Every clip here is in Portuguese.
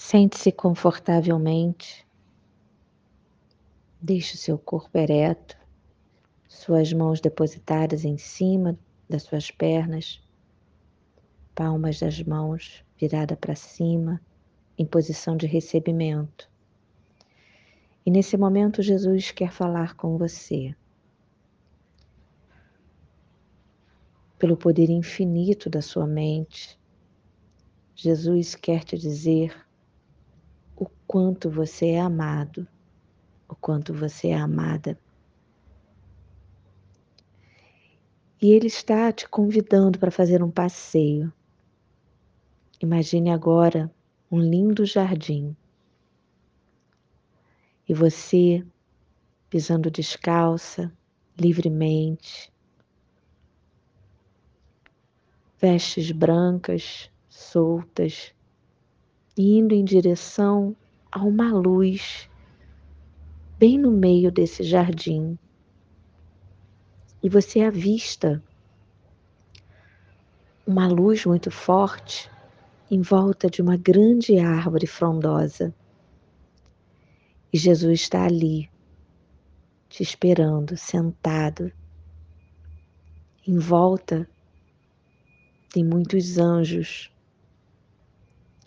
Sente-se confortavelmente. Deixe o seu corpo ereto, suas mãos depositadas em cima das suas pernas, palmas das mãos virada para cima, em posição de recebimento. E nesse momento Jesus quer falar com você. Pelo poder infinito da sua mente, Jesus quer te dizer o quanto você é amado, o quanto você é amada. E Ele está te convidando para fazer um passeio. Imagine agora um lindo jardim e você pisando descalça, livremente, vestes brancas, soltas, indo em direção a uma luz bem no meio desse jardim. E você avista uma luz muito forte em volta de uma grande árvore frondosa. E Jesus está ali, te esperando, sentado. Em volta tem muitos anjos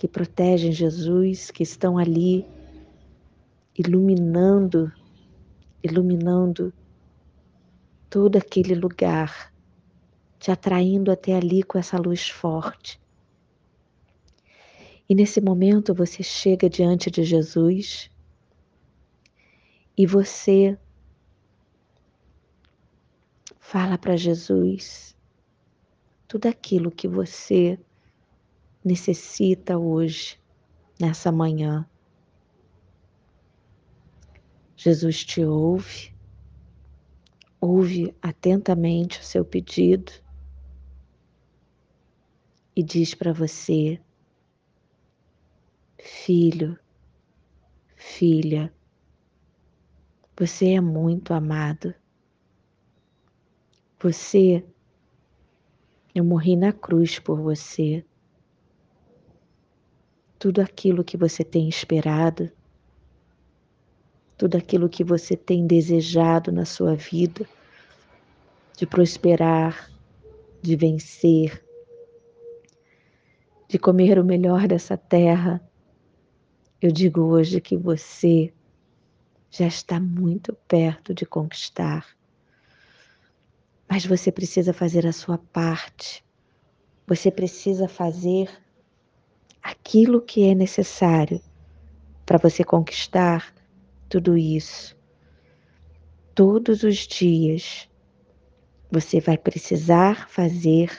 que protegem Jesus, que estão ali iluminando, iluminando todo aquele lugar, te atraindo até ali com essa luz forte. E nesse momento você chega diante de Jesus e você fala para Jesus tudo aquilo que você necessita hoje, nessa manhã. Jesus te ouve, ouve atentamente o seu pedido e diz para você: Filho, filha, você é muito amado. Você, eu morri na cruz por você tudo aquilo que você tem esperado, tudo aquilo que você tem desejado na sua vida, de prosperar, de vencer, de comer o melhor dessa terra. Eu digo hoje que você já está muito perto de conquistar. Mas você precisa fazer a sua parte. Você precisa fazer aquilo que é necessário para você conquistar tudo isso. Todos os dias você vai precisar fazer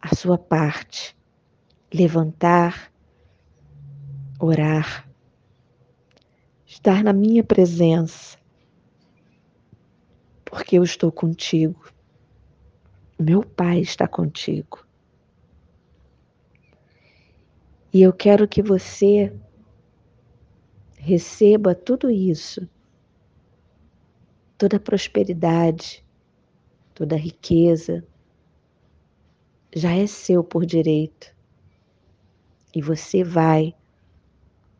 a sua parte, levantar, orar, estar na minha presença, porque eu estou contigo. Meu Pai está contigo. E eu quero que você receba tudo isso, toda a prosperidade, toda a riqueza, já é seu por direito. E você vai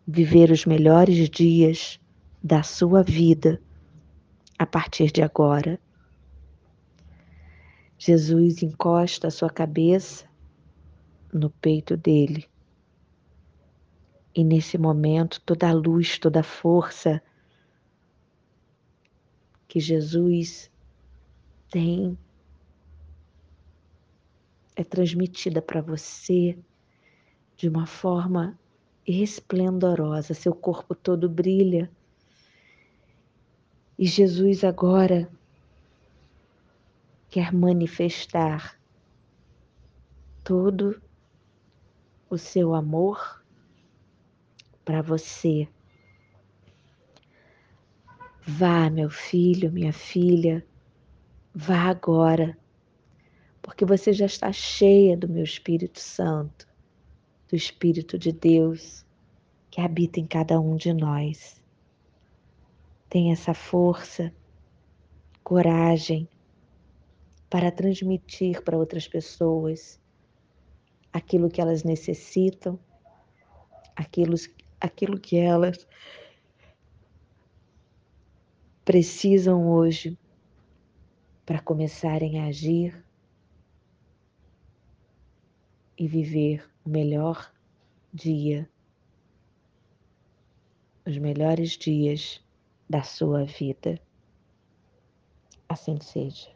viver os melhores dias da sua vida a partir de agora. Jesus encosta a sua cabeça no peito dele e nesse momento, toda a luz, toda a força que Jesus tem é transmitida para você de uma forma esplendorosa, seu corpo todo brilha. E Jesus agora quer manifestar todo o seu amor para você. Vá, meu filho, minha filha, vá agora, porque você já está cheia do meu Espírito Santo, do Espírito de Deus que habita em cada um de nós. Tem essa força, coragem para transmitir para outras pessoas aquilo que elas necessitam aquilo, aquilo que elas precisam hoje para começarem a agir e viver o melhor dia, os melhores dias da sua vida. Assim seja.